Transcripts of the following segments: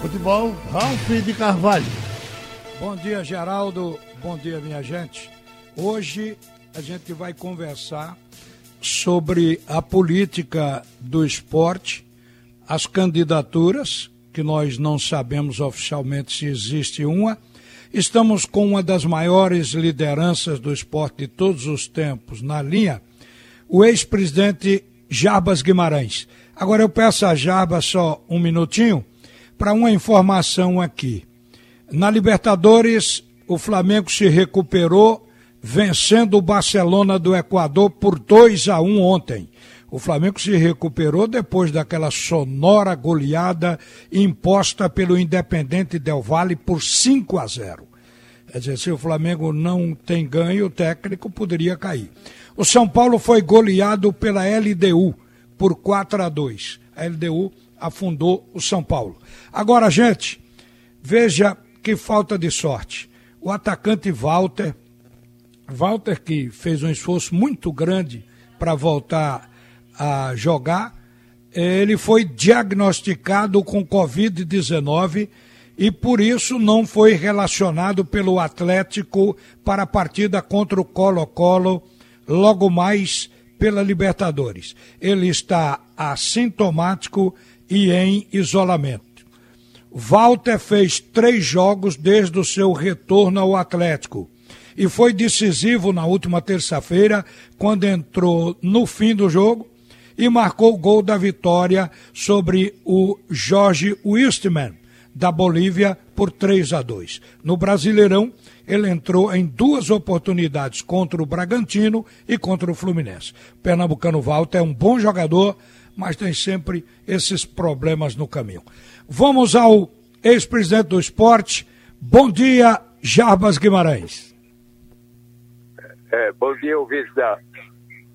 Futebol, Ralf de Carvalho. Bom dia, Geraldo. Bom dia, minha gente. Hoje a gente vai conversar sobre a política do esporte, as candidaturas, que nós não sabemos oficialmente se existe uma. Estamos com uma das maiores lideranças do esporte de todos os tempos na linha, o ex-presidente Jarbas Guimarães. Agora eu peço a Jarbas só um minutinho para uma informação aqui. Na Libertadores, o Flamengo se recuperou vencendo o Barcelona do Equador por 2 a 1 ontem. O Flamengo se recuperou depois daquela sonora goleada imposta pelo Independente Del Valle por 5 a 0. Quer dizer, se o Flamengo não tem ganho, o técnico poderia cair. O São Paulo foi goleado pela LDU por 4 a 2. A LDU afundou o São Paulo. Agora, gente, veja que falta de sorte. O atacante Walter, Walter que fez um esforço muito grande para voltar a jogar, ele foi diagnosticado com Covid-19 e por isso não foi relacionado pelo Atlético para a partida contra o Colo-Colo logo mais pela Libertadores. Ele está assintomático e em isolamento. Walter fez três jogos desde o seu retorno ao Atlético e foi decisivo na última terça-feira, quando entrou no fim do jogo e marcou o gol da vitória sobre o Jorge Wistman, da Bolívia, por 3 a 2. No Brasileirão, ele entrou em duas oportunidades contra o Bragantino e contra o Fluminense. O Pernambucano Walter é um bom jogador, mas tem sempre esses problemas no caminho. Vamos ao ex-presidente do esporte. Bom dia, Jarbas Guimarães. É, bom dia, ouvinte da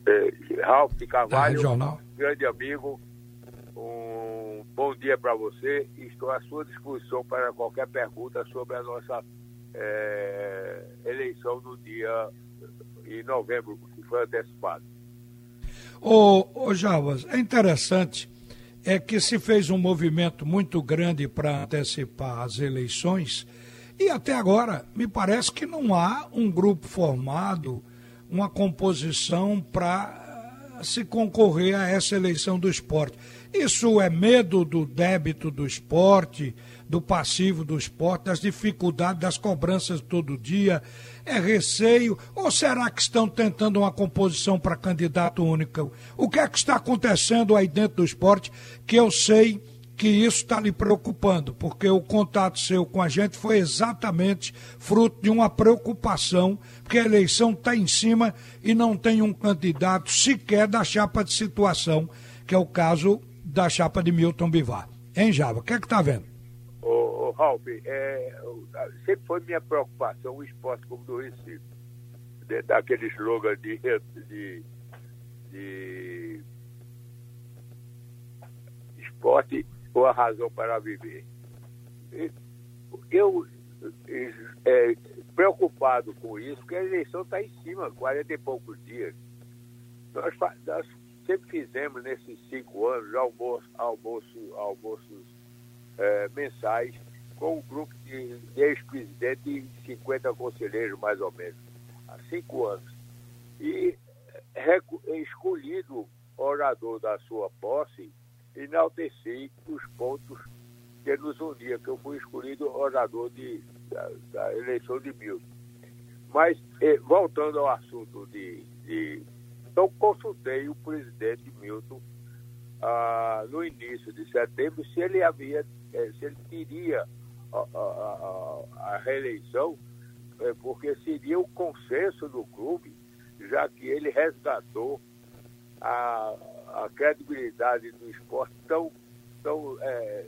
é, Ralf de Carvalho, jornal. grande amigo. Um bom dia para você estou à sua disposição para qualquer pergunta sobre a nossa é, eleição no dia em novembro, que foi antecipado. Ô, ô Jarbas, é interessante é que se fez um movimento muito grande para antecipar as eleições e até agora me parece que não há um grupo formado, uma composição para se concorrer a essa eleição do esporte. Isso é medo do débito do esporte, do passivo do esporte, das dificuldades, das cobranças todo dia? É receio? Ou será que estão tentando uma composição para candidato único? O que é que está acontecendo aí dentro do esporte que eu sei que isso está lhe preocupando, porque o contato seu com a gente foi exatamente fruto de uma preocupação, porque a eleição está em cima e não tem um candidato sequer da chapa de situação, que é o caso da chapa de Milton Bivar. Em Java, o que é que está vendo? Ô, ô Ralf, é, sempre foi minha preocupação o esporte como do Recife. De, daquele slogan de, de, de esporte ou a razão para viver. Eu, é, preocupado com isso, porque a eleição está em cima, 40 e poucos dias. Nós, nós sempre fizemos nesses cinco anos almoço, almoço, almoços é, mensais com um grupo de, de ex-presidente e 50 conselheiros, mais ou menos, há cinco anos. E escolhido orador da sua posse, enalteci os pontos que nos uniam, que eu fui escolhido orador de, da, da eleição de Milton. Mas, eh, voltando ao assunto de, de. Então, consultei o presidente Milton ah, no início de setembro se ele havia, eh, se ele teria a, a, a, a reeleição, eh, porque seria o consenso do clube, já que ele resgatou a, a credibilidade do esporte tão, tão é,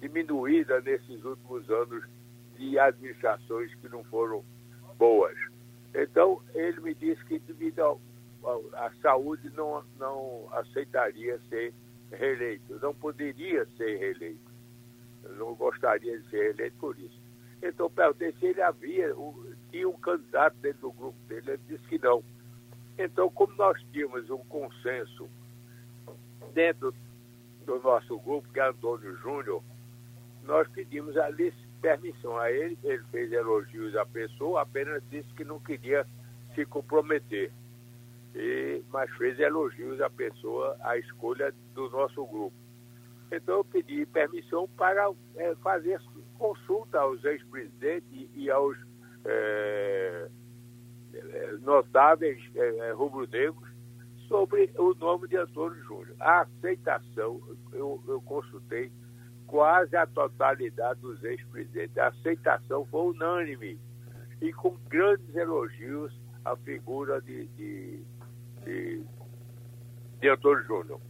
diminuída nesses últimos anos de administrações que não foram boas. Então, ele me disse que devido à saúde não, não aceitaria ser reeleito, não poderia ser reeleito. não gostaria de ser reeleito por isso. Então, perguntei se ele havia, tinha um candidato dentro do grupo dele, ele disse que não então, como nós tínhamos um consenso dentro do nosso grupo, que é Antônio Júnior, nós pedimos a permissão a ele, ele fez elogios à pessoa, apenas disse que não queria se comprometer. E, mas fez elogios à pessoa, à escolha do nosso grupo. Então eu pedi permissão para é, fazer consulta aos ex-presidentes e aos é, notáveis é, rubro-negros sobre o nome de Antônio Júnior. A aceitação, eu, eu consultei quase a totalidade dos ex-presidentes. A aceitação foi unânime e com grandes elogios à figura de, de, de, de Antônio Júnior.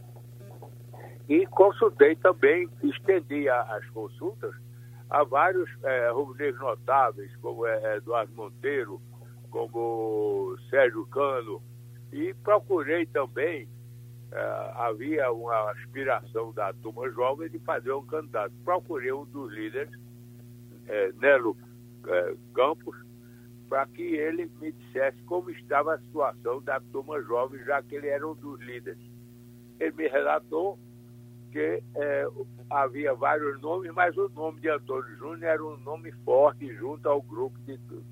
E consultei também, estendi a, as consultas a vários é, rubro-negros notáveis, como é, Eduardo Monteiro, como Sérgio Cano, e procurei também, é, havia uma aspiração da turma jovem de fazer um candidato. Procurei um dos líderes, é, Nelo é, Campos, para que ele me dissesse como estava a situação da turma jovem, já que ele era um dos líderes. Ele me relatou que é, havia vários nomes, mas o nome de Antônio Júnior era um nome forte junto ao grupo de tudo.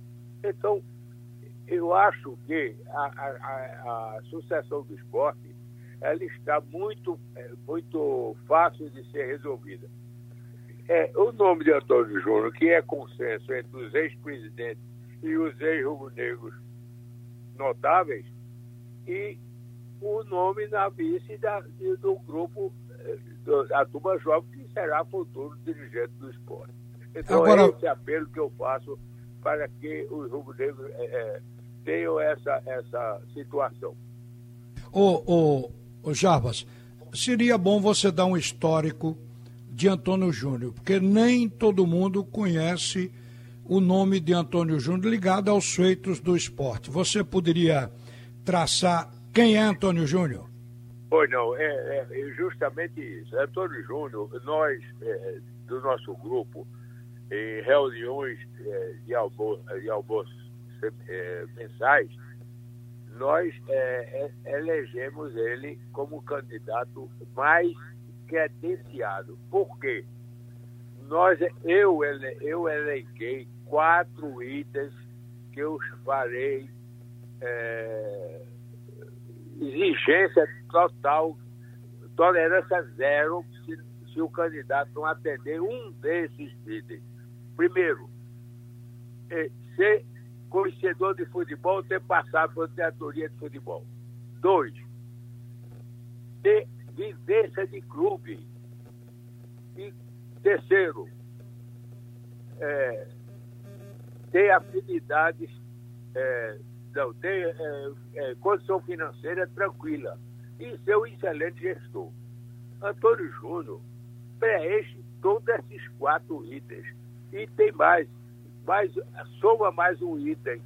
Então, eu acho que a, a, a, sucessão do esporte ela está muito, é, muito fácil de ser resolvida. É, o nome de Antônio Júnior, que é consenso entre os ex-presidentes e os ex-rubro-negros notáveis, e o nome na vice da, do grupo, é, da turma jovem, que será futuro dirigente do esporte. Então, Agora... é esse apelo que eu faço para que os rubro-negros é, é tenham essa, essa situação. Ô, ô, ô Jarbas, seria bom você dar um histórico de Antônio Júnior, porque nem todo mundo conhece o nome de Antônio Júnior ligado aos feitos do esporte. Você poderia traçar quem é Antônio Júnior? Pois não, é, é, justamente isso. Antônio Júnior, nós, é, do nosso grupo, em reuniões é, de, almoço, de almoço é, mensais, nós é, é, elegemos ele como candidato mais credenciado. Por quê? Nós, eu, eu elenquei quatro itens que eu farei é, exigência total, tolerância zero, se, se o candidato não atender um desses itens. Primeiro, é, ser conhecedor de futebol ter passado por diretoria de futebol. Dois, ter vivência de clube. E terceiro, é, ter afinidades, é, não, ter é, é, condição financeira tranquila e ser um excelente gestor. Antônio Júnior preenche todos esses quatro itens. E tem mais mais, soma mais um item,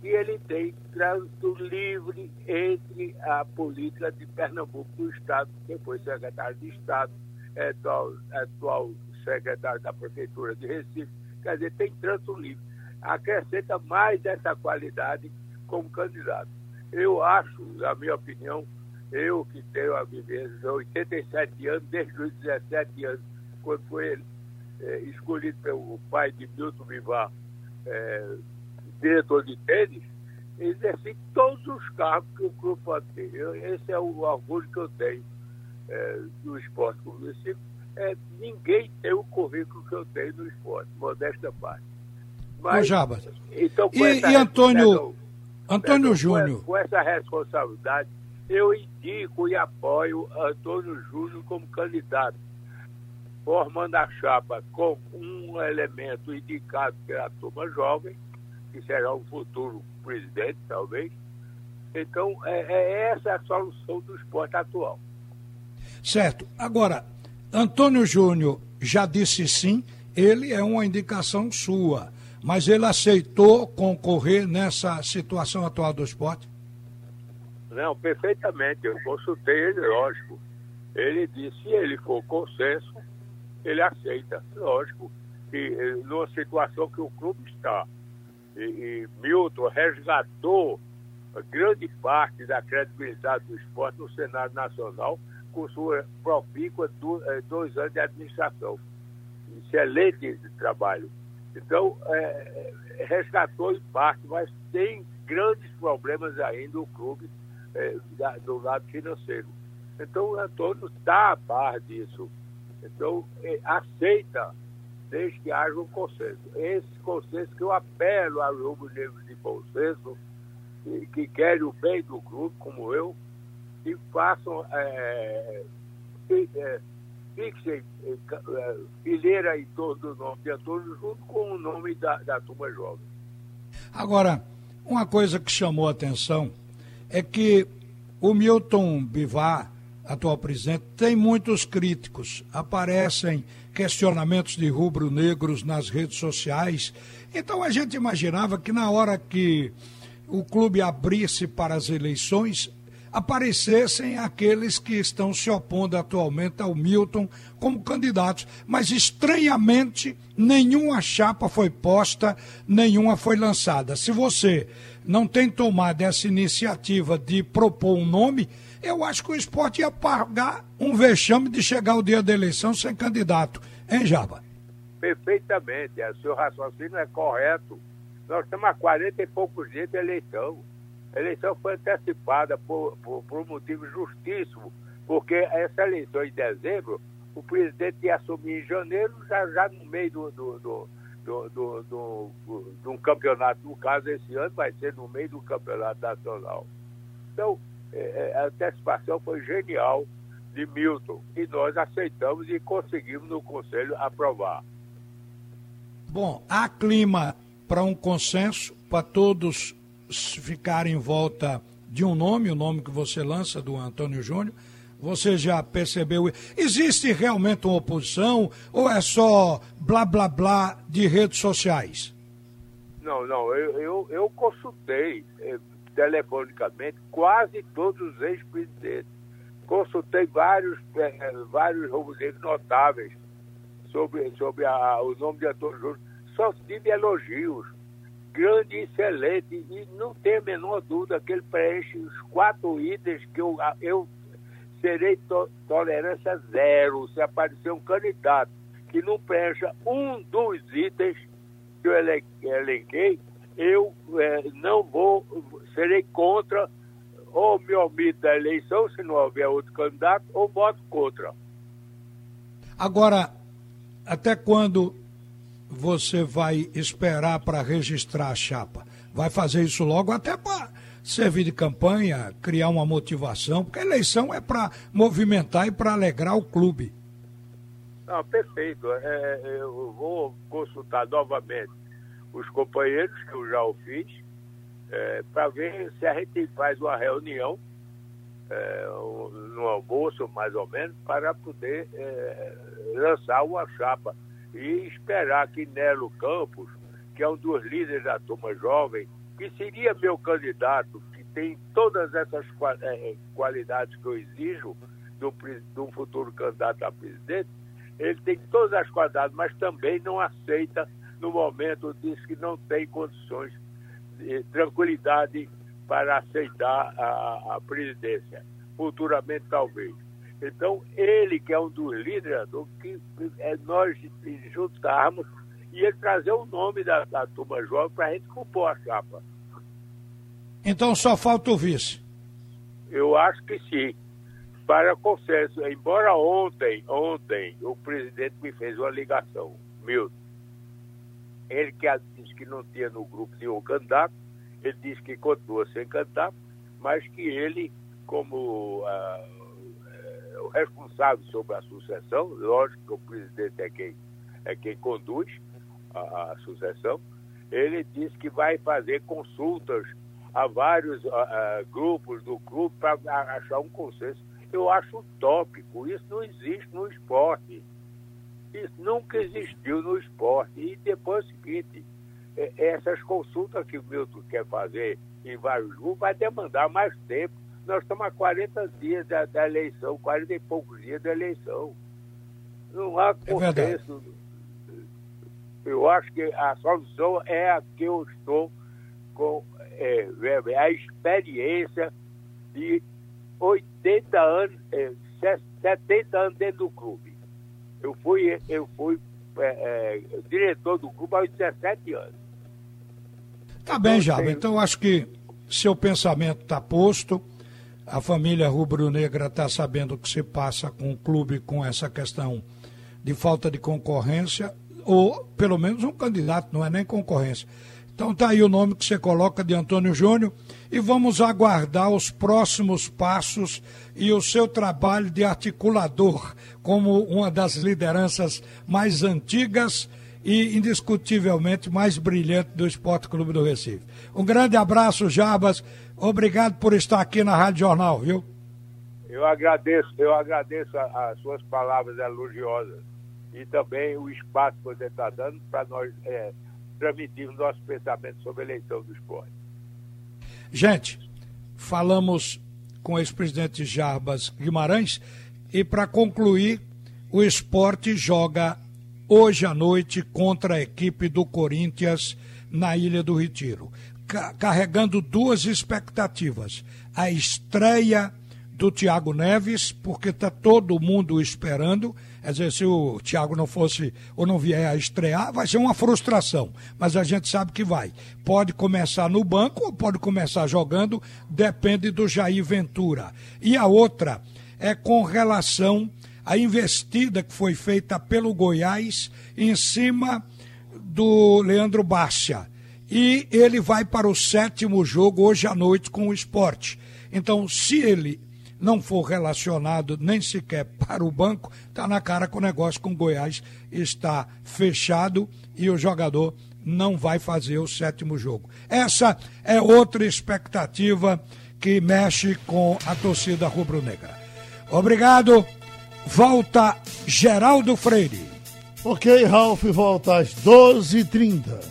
que ele tem trânsito livre entre a política de Pernambuco do Estado, que foi secretário de Estado, é atual, atual secretário da Prefeitura de Recife, quer dizer, tem trânsito livre. Acrescenta mais essa qualidade como candidato. Eu acho, na minha opinião, eu que tenho a vivência de 87 anos, desde os 17 anos, quando foi é, escolhido pelo pai de Milton Vivar, é, diretor de tênis, exerci todos os cargos que o clube pode ter. Eu, esse é o orgulho que eu tenho é, do esporte comigo. É, ninguém tem o currículo que eu tenho no esporte, modesta parte. Mas, Jabas. Então, e, e Antônio, Antônio Júnior? Com, com essa responsabilidade, eu indico e apoio Antônio Júnior como candidato formando a chapa com um elemento indicado pela turma jovem, que será o futuro presidente, talvez. Então, é, é essa a solução do esporte atual. Certo. Agora, Antônio Júnior já disse sim, ele é uma indicação sua, mas ele aceitou concorrer nessa situação atual do esporte? Não, perfeitamente. Eu consultei ele, lógico. Ele disse, se ele for consenso, ele aceita. Lógico que eh, numa situação que o clube está, e, e Milton resgatou grande parte da credibilidade do esporte no Senado Nacional com sua profícua do, eh, dois anos de administração. excelente trabalho. Então, é, resgatou em parte, mas tem grandes problemas ainda o clube é, da, do lado financeiro. Então, o Antônio está a par disso. Então, é, aceita, desde que haja um consenso. Esse consenso que eu apelo aos rubro-negros de bom senso, que, que querem o bem do clube, como eu, e façam, é, é, fixem é, fileira em torno do nome de Antônio, junto com o nome da, da turma jovem. Agora, uma coisa que chamou a atenção é que o Milton Bivar, atual presidente, tem muitos críticos. Aparecem questionamentos de rubro-negros nas redes sociais. Então a gente imaginava que na hora que o clube abrisse para as eleições, aparecessem aqueles que estão se opondo atualmente ao Milton como candidatos. Mas, estranhamente, nenhuma chapa foi posta, nenhuma foi lançada. Se você não tem tomado essa iniciativa de propor um nome, eu acho que o esporte ia pagar um vexame de chegar o dia da eleição sem candidato. Hein, Jaba? Perfeitamente. O seu raciocínio é correto. Nós estamos há 40 e poucos dias de eleição. A eleição foi antecipada por, por, por um motivo justíssimo, porque essa eleição em dezembro, o presidente ia assumir em janeiro, já, já no meio do, do, do do, do, do, do, campeonato, no caso esse ano vai ser no meio do campeonato nacional. Então, é, a antecipação foi genial de Milton e nós aceitamos e conseguimos no Conselho aprovar. Bom, há clima para um consenso, para todos ficarem em volta de um nome, o nome que você lança, do Antônio Júnior. Você já percebeu? Existe realmente uma oposição ou é só blá blá blá de redes sociais? Não, não. Eu, eu, eu consultei eh, telefonicamente quase todos os ex-presidentes. Consultei vários, eh, vários rubros notáveis sobre, sobre a, o nome de Antônio Júnior. Só tive elogios grande excelente, e não tem a menor dúvida que ele preenche os quatro itens que eu, eu serei to, tolerância zero se aparecer um candidato que não preencha um dos itens que eu elenquei, eu é, não vou, serei contra, ou me omito da eleição, se não houver outro candidato, ou voto contra. Agora, até quando você vai esperar para registrar a chapa? Vai fazer isso logo até para servir de campanha, criar uma motivação, porque a eleição é para movimentar e para alegrar o clube. Não, perfeito. É, eu vou consultar novamente os companheiros, que eu já o fiz, é, para ver se a gente faz uma reunião é, no almoço, mais ou menos, para poder é, lançar uma chapa e esperar que Nelo Campos, que é um dos líderes da turma jovem, que seria meu candidato, que tem todas essas é, qualidades que eu exijo de um futuro candidato a presidente, ele tem todas as qualidades, mas também não aceita, no momento, diz que não tem condições de tranquilidade para aceitar a, a presidência, futuramente talvez. Então, ele que é um dos líderes, que é nós juntarmos e ele trazer o nome da, da turma jovem para a gente compor a chapa. Então só falta o vice. Eu acho que sim. Para consenso, embora ontem, ontem, o presidente me fez uma ligação, Milton. Ele que disse que não tinha no grupo nenhum candidato, ele disse que continua sem candidato, mas que ele, como ah, eh, o responsável sobre a sucessão, lógico que o presidente é quem, é quem conduz a, a sucessão, ele disse que vai fazer consultas a vários grupos do clube para achar um consenso. Eu acho utópico. Isso não existe no esporte. Isso nunca existiu no esporte. E depois é o seguinte, essas consultas que o Milton quer fazer em vários grupos vai demandar mais tempo. Nós estamos há 40 dias da, da eleição, 40 e poucos dias da eleição. Não há é consenso. É eu acho que a solução é a que eu estou com é, é, a experiência de 80 anos, é, 70 anos dentro do clube. Eu fui, eu fui é, é, diretor do clube há 17 anos. Tá bem, Java. Então acho que seu pensamento está posto. A família rubro-negra está sabendo o que se passa com o clube com essa questão de falta de concorrência, ou pelo menos um candidato, não é nem concorrência. Então tá aí o nome que você coloca de Antônio Júnior e vamos aguardar os próximos passos e o seu trabalho de articulador como uma das lideranças mais antigas e indiscutivelmente mais brilhante do Esporte Clube do Recife. Um grande abraço, Jabas. Obrigado por estar aqui na Rádio Jornal, viu? Eu agradeço, eu agradeço as suas palavras elogiosas e também o espaço que você está dando para nós é, transmitirmos nosso pensamento sobre a eleição do esporte. Gente, falamos com o ex-presidente Jarbas Guimarães e para concluir, o esporte joga hoje à noite contra a equipe do Corinthians na Ilha do Retiro, carregando duas expectativas: a estreia do Thiago Neves, porque está todo mundo esperando. Quer dizer, se o Thiago não fosse ou não vier a estrear, vai ser uma frustração. Mas a gente sabe que vai. Pode começar no banco ou pode começar jogando, depende do Jair Ventura. E a outra é com relação à investida que foi feita pelo Goiás em cima do Leandro Bárcia. E ele vai para o sétimo jogo hoje à noite com o esporte. Então, se ele não for relacionado nem sequer para o banco, está na cara que o negócio com Goiás está fechado e o jogador não vai fazer o sétimo jogo. Essa é outra expectativa que mexe com a torcida rubro-negra. Obrigado. Volta Geraldo Freire. Ok, Ralf, volta às 12h30.